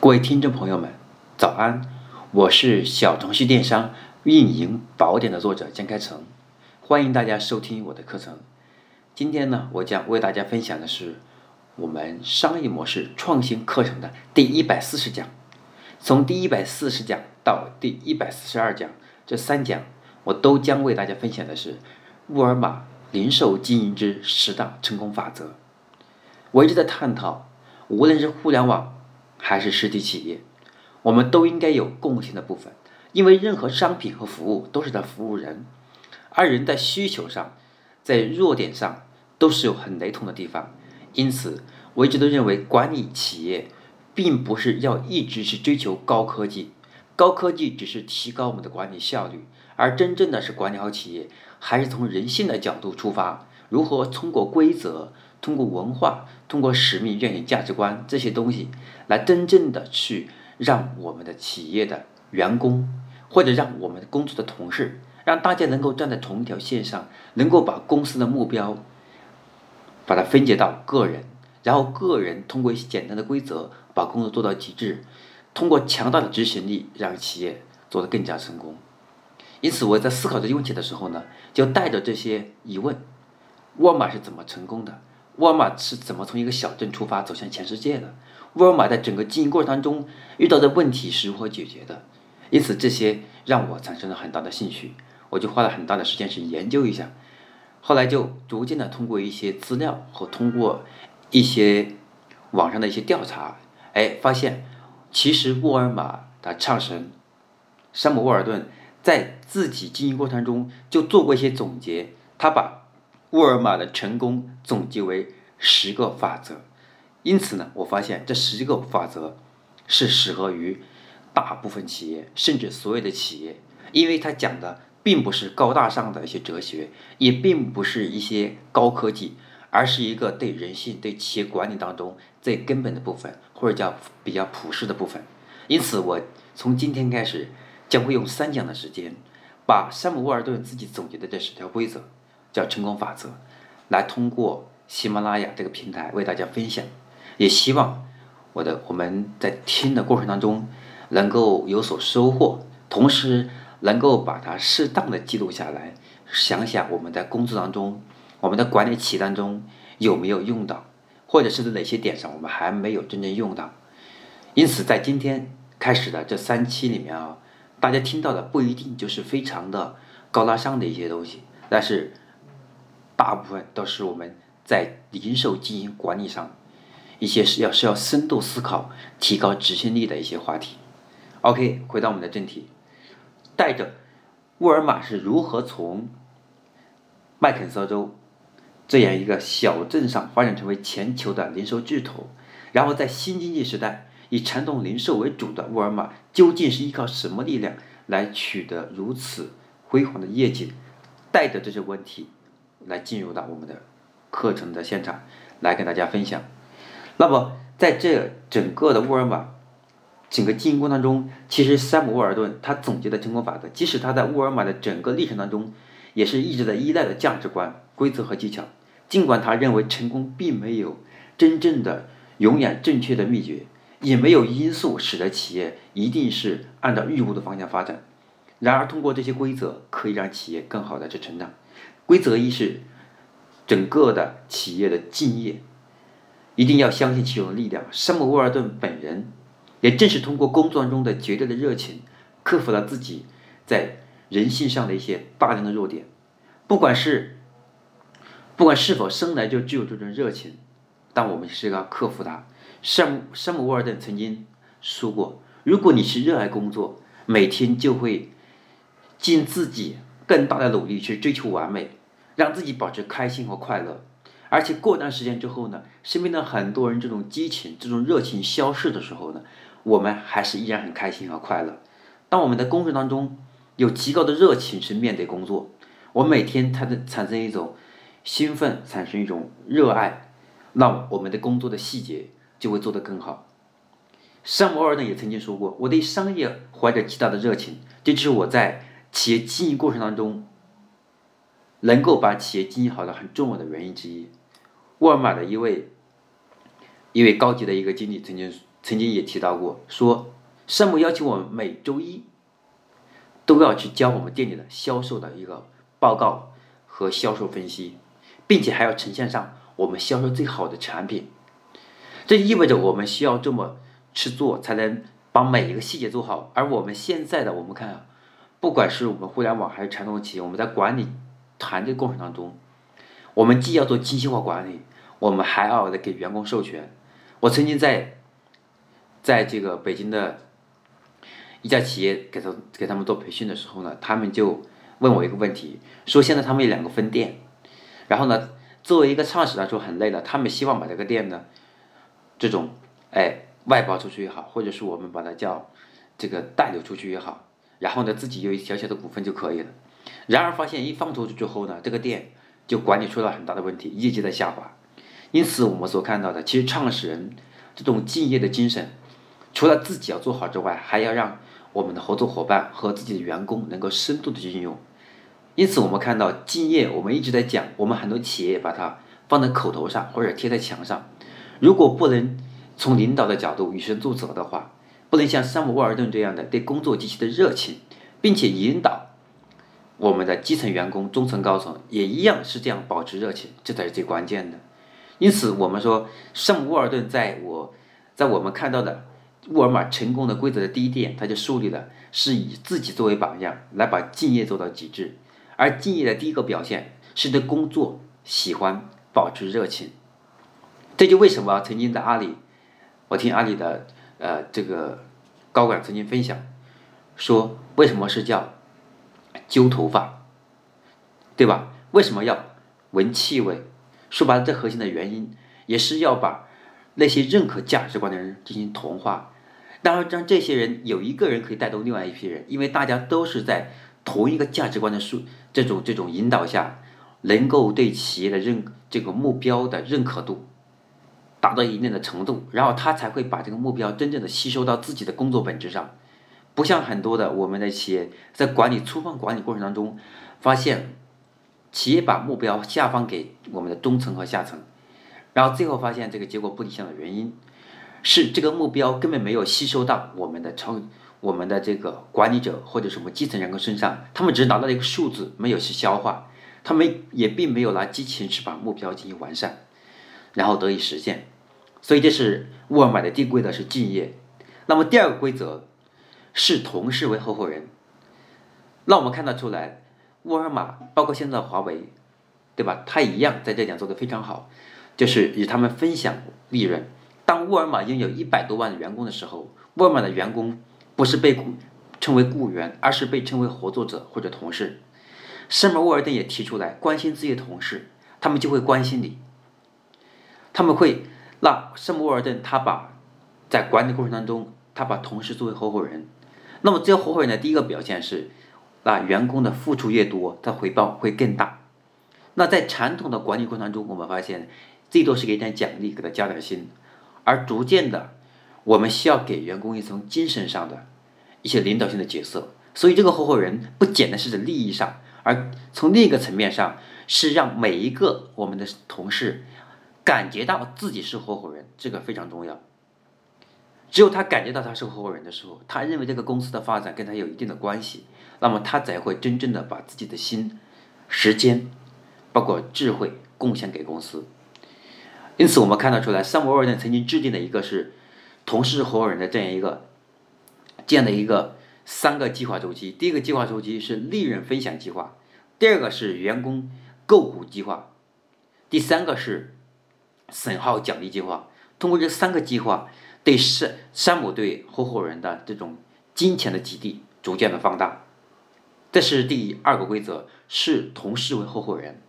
各位听众朋友们，早安！我是小程序电商运营宝典的作者江开成，欢迎大家收听我的课程。今天呢，我将为大家分享的是我们商业模式创新课程的第一百四十讲。从第一百四十讲到第一百四十二讲，这三讲我都将为大家分享的是沃尔玛零售经营之十大成功法则。我一直在探讨，无论是互联网。还是实体企业，我们都应该有共性的部分，因为任何商品和服务都是在服务人，而人在需求上，在弱点上都是有很雷同的地方。因此，我一直都认为管理企业，并不是要一直去追求高科技，高科技只是提高我们的管理效率，而真正的是管理好企业，还是从人性的角度出发，如何通过规则。通过文化，通过使命、愿景、价值观这些东西，来真正的去让我们的企业的员工，或者让我们工作的同事，让大家能够站在同一条线上，能够把公司的目标，把它分解到个人，然后个人通过一些简单的规则，把工作做到极致，通过强大的执行力，让企业做得更加成功。因此，我在思考这些问题的时候呢，就带着这些疑问：沃尔玛是怎么成功的？沃尔玛是怎么从一个小镇出发走向全世界的？沃尔玛在整个经营过程当中遇到的问题是如何解决的？因此，这些让我产生了很大的兴趣，我就花了很大的时间去研究一下。后来就逐渐的通过一些资料和通过一些网上的一些调查，哎，发现其实沃尔玛的创始人山姆沃尔顿在自己经营过程中就做过一些总结，他把。沃尔玛的成功总结为十个法则，因此呢，我发现这十个法则是适合于大部分企业，甚至所有的企业，因为它讲的并不是高大上的一些哲学，也并不是一些高科技，而是一个对人性、对企业管理当中最根本的部分，或者叫比较普世的部分。因此，我从今天开始将会用三讲的时间，把山姆沃尔顿自己总结的这十条规则。叫成功法则，来通过喜马拉雅这个平台为大家分享，也希望我的我们在听的过程当中能够有所收获，同时能够把它适当的记录下来，想想我们在工作当中，我们的管理企业当中有没有用到，或者是在哪些点上我们还没有真正用到。因此，在今天开始的这三期里面啊，大家听到的不一定就是非常的高大上的一些东西，但是。大部分都是我们在零售经营管理上一些是要是要深度思考、提高执行力的一些话题。OK，回到我们的正题，带着沃尔玛是如何从麦肯锡州这样一个小镇上发展成为全球的零售巨头，然后在新经济时代以传统零售为主的沃尔玛，究竟是依靠什么力量来取得如此辉煌的业绩？带着这些问题。来进入到我们的课程的现场，来跟大家分享。那么，在这整个的沃尔玛整个经营过程当中，其实山姆沃尔顿他总结的成功法则，即使他在沃尔玛的整个历程当中，也是一直在依赖的价值观、规则和技巧。尽管他认为成功并没有真正的永远正确的秘诀，也没有因素使得企业一定是按照预估的方向发展。然而，通过这些规则，可以让企业更好的去成长。规则一是整个的企业的敬业，一定要相信其中的力量。山姆沃尔顿本人也正是通过工作中的绝对的热情，克服了自己在人性上的一些大量的弱点。不管是不管是否生来就具有这种热情，但我们是要克服它。山姆山姆沃尔顿曾经说过：“如果你是热爱工作，每天就会尽自己更大的努力去追求完美。”让自己保持开心和快乐，而且过段时间之后呢，身边的很多人这种激情、这种热情消逝的时候呢，我们还是依然很开心和快乐。当我们的工作当中有极高的热情去面对工作，我每天它的产生一种兴奋，产生一种热爱，那我们的工作的细节就会做得更好。山姆·沃尔呢也曾经说过：“我对商业怀着极大的热情，这就是我在企业经营过程当中。”能够把企业经营好的很重要的原因之一，沃尔玛的一位一位高级的一个经理曾经曾经也提到过，说山姆要求我们每周一都要去交我们店里的销售的一个报告和销售分析，并且还要呈现上我们销售最好的产品。这意味着我们需要这么去做，才能把每一个细节做好。而我们现在的我们看啊，不管是我们互联网还是传统企业，我们在管理团队过程当中，我们既要做精细化管理，我们还要的给员工授权。我曾经在，在这个北京的一家企业给他给他们做培训的时候呢，他们就问我一个问题，说现在他们有两个分店，然后呢，作为一个创始来说很累了，他们希望把这个店呢，这种哎外包出去也好，或者是我们把它叫这个代流出去也好，然后呢自己有一小小的股份就可以了。然而发现一放出去之后呢，这个店就管理出了很大的问题，业绩在下滑。因此，我们所看到的，其实创始人这种敬业的精神，除了自己要做好之外，还要让我们的合作伙伴和自己的员工能够深度的去应用。因此，我们看到敬业，我们一直在讲，我们很多企业把它放在口头上或者贴在墙上，如果不能从领导的角度以身作则的话，不能像山姆沃尔顿这样的对工作极其的热情，并且引导我们的基层员工、中层高层也一样是这样保持热情，这才是最关键的。因此，我们说，圣沃尔顿在我，在我们看到的沃尔玛成功的规则的第一点，他就树立了是以自己作为榜样，来把敬业做到极致。而敬业的第一个表现是对工作喜欢，保持热情。这就为什么曾经在阿里，我听阿里的呃这个高管曾经分享，说为什么是叫揪头发，对吧？为什么要闻气味？说白了，最核心的原因也是要把那些认可价值观的人进行同化。当然，让这些人有一个人可以带动另外一批人，因为大家都是在同一个价值观的数这种这种引导下，能够对企业的认这个目标的认可度达到一定的程度，然后他才会把这个目标真正的吸收到自己的工作本质上。不像很多的我们的企业在管理粗放管理过程当中发现。企业把目标下放给我们的中层和下层，然后最后发现这个结果不理想的原因，是这个目标根本没有吸收到我们的超我们的这个管理者或者什么基层员工身上，他们只是拿到了一个数字，没有去消化，他们也并没有拿激情去把目标进行完善，然后得以实现。所以这是沃尔玛的第一规则是敬业。那么第二个规则视同事为合伙人，那我们看得出来。沃尔玛，包括现在的华为，对吧？它一样在这点做得非常好，就是与他们分享利润。当沃尔玛拥有一百多万的员工的时候，沃尔玛的员工不是被雇称为雇员，而是被称为合作者或者同事。圣姆沃尔顿也提出来，关心自己的同事，他们就会关心你。他们会，那圣姆沃尔顿他把在管理过程当中，他把同事作为合伙人。那么这个合伙人的第一个表现是。那员工的付出越多，他回报会更大。那在传统的管理过程当中，我们发现最多是给点奖励，给他加点薪，而逐渐的，我们需要给员工一层精神上的一些领导性的角色。所以，这个合伙人不简单是在利益上，而从另一个层面上，是让每一个我们的同事感觉到自己是合伙人，这个非常重要。只有他感觉到他是合伙人的时候，他认为这个公司的发展跟他有一定的关系。那么他才会真正的把自己的心、时间，包括智慧贡献给公司。因此，我们看得出来，三五二呢曾经制定的一个是同事合伙人的这样一个这样的一个三个计划周期。第一个计划周期是利润分享计划，第二个是员工购股计划，第三个是损耗奖励计划。通过这三个计划，对山山姆对合伙人的这种金钱的激励逐渐的放大。这是第二个规则，视同事为合伙人。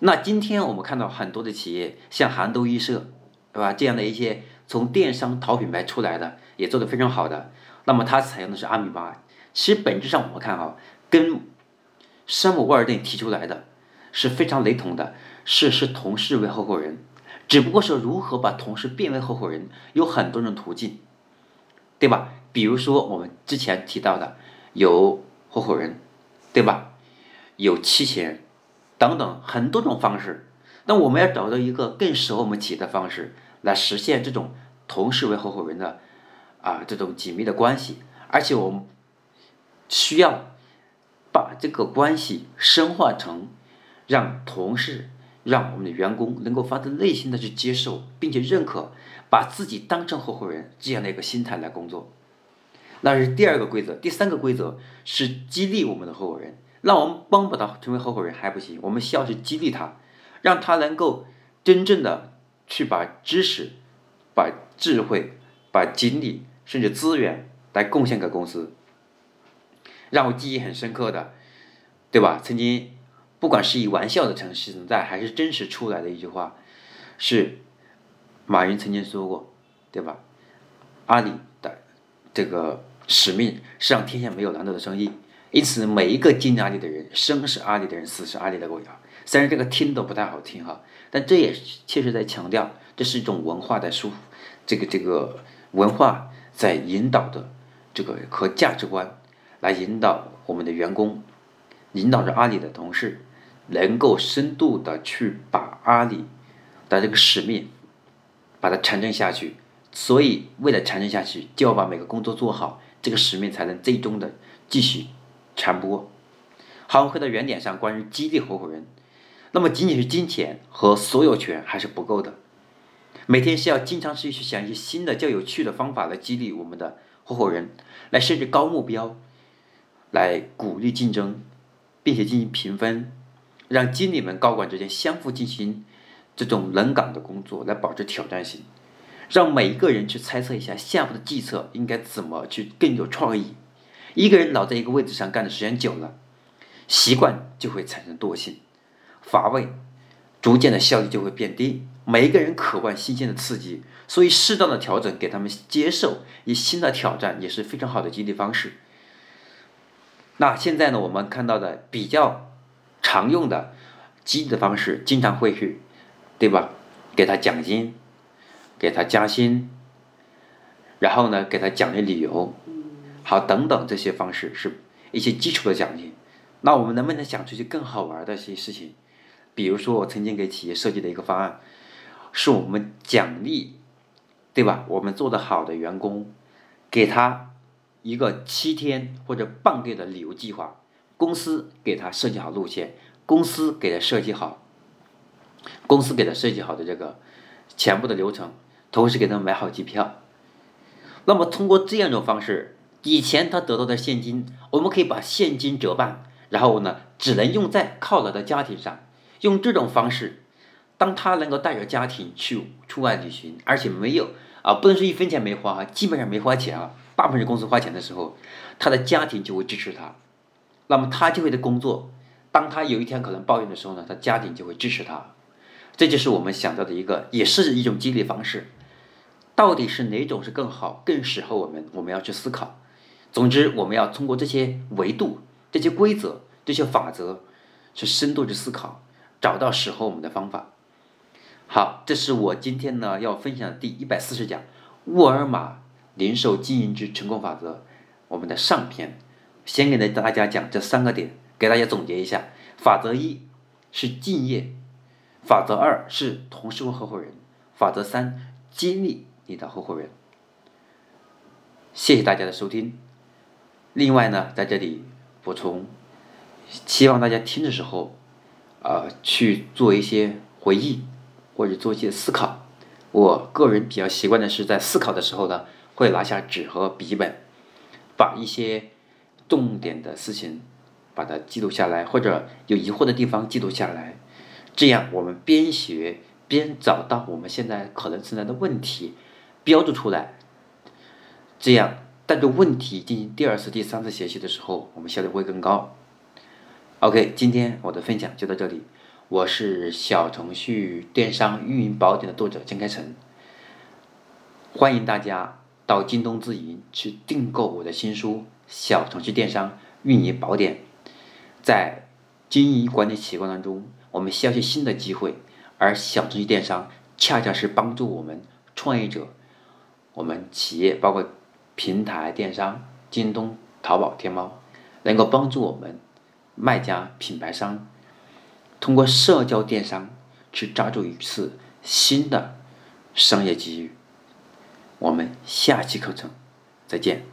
那今天我们看到很多的企业，像韩都衣舍，对吧？这样的一些从电商淘品牌出来的，也做得非常好的。那么它采用的是阿米巴。其实本质上我们看哈，跟山姆沃尔顿提出来的是非常雷同的，是视同事为合伙人。只不过是如何把同事变为合伙人，有很多种途径，对吧？比如说我们之前提到的有合伙人。对吧？有期权等等很多种方式，那我们要找到一个更适合我们企业的方式，来实现这种同事为合伙人的啊这种紧密的关系，而且我们需要把这个关系深化成让同事、让我们的员工能够发自内心的去接受，并且认可，把自己当成合伙人这样的一个心态来工作。那是第二个规则，第三个规则是激励我们的合伙人，让我们帮不到成为合伙人还不行，我们需要去激励他，让他能够真正的去把知识、把智慧、把精力甚至资源来贡献给公司。让我记忆很深刻的，对吧？曾经不管是以玩笑的形式存在，还是真实出来的一句话，是马云曾经说过，对吧？阿里的这个。使命是让天下没有难做的生意，因此每一个进阿里的人，生是阿里的人，死是阿里的狗牙。虽然这个听都不太好听哈，但这也确实在强调，这是一种文化的输，这个这个文化在引导的这个和价值观，来引导我们的员工，引导着阿里的同事，能够深度的去把阿里的这个使命，把它传承下去。所以为了传承下去，就要把每个工作做好。这个使命才能最终的继续传播。好，回到原点上，关于激励合伙人，那么仅仅是金钱和所有权还是不够的，每天需要经常去去想一些新的、较有趣的方法来激励我们的合伙人，来设置高目标，来鼓励竞争，并且进行评分，让经理们、高管之间相互进行这种轮岗的工作，来保持挑战性。让每一个人去猜测一下下步的计策应该怎么去更有创意。一个人老在一个位置上干的时间久了，习惯就会产生惰性、乏味，逐渐的效率就会变低。每一个人渴望新鲜的刺激，所以适当的调整，给他们接受以新的挑战也是非常好的激励方式。那现在呢，我们看到的比较常用的激励的方式，经常会去，对吧？给他奖金。给他加薪，然后呢，给他奖励理由，好，等等这些方式是一些基础的奖励。那我们能不能想出去更好玩的一些事情？比如说，我曾经给企业设计的一个方案，是我们奖励，对吧？我们做的好的员工，给他一个七天或者半个月的旅游计划，公司给他设计好路线，公司给他设计好，公司给他设计好的这个全部的流程。同时给他买好机票，那么通过这样一种方式，以前他得到的现金，我们可以把现金折半，然后呢，只能用在犒劳的家庭上。用这种方式，当他能够带着家庭去出外旅行，而且没有啊，不能说一分钱没花，基本上没花钱啊，大部分是公司花钱的时候，他的家庭就会支持他，那么他就会的工作，当他有一天可能抱怨的时候呢，他家庭就会支持他。这就是我们想到的一个，也是一种激励方式。到底是哪种是更好、更适合我们？我们要去思考。总之，我们要通过这些维度、这些规则、这些法则，去深度去思考，找到适合我们的方法。好，这是我今天呢要分享的第一百四十讲《沃尔玛零售经营之成功法则》，我们的上篇。先给大家讲这三个点，给大家总结一下：法则一是敬业，法则二是同事或合伙人，法则三激励。你的合伙人，谢谢大家的收听。另外呢，在这里补充，希望大家听的时候，啊，去做一些回忆或者做一些思考。我个人比较习惯的是，在思考的时候呢，会拿下纸和笔记本，把一些重点的事情把它记录下来，或者有疑惑的地方记录下来。这样，我们边学边找到我们现在可能存在的问题。标注出来，这样带着问题进行第二次、第三次学习的时候，我们效率会更高。OK，今天我的分享就到这里。我是小程序电商运营宝典的作者江开成，欢迎大家到京东自营去订购我的新书《小程序电商运营宝典》。在经营管理习惯当中，我们需要些新的机会，而小程序电商恰恰是帮助我们创业者。我们企业包括平台电商，京东、淘宝、天猫，能够帮助我们卖家、品牌商通过社交电商去抓住一次新的商业机遇。我们下期课程再见。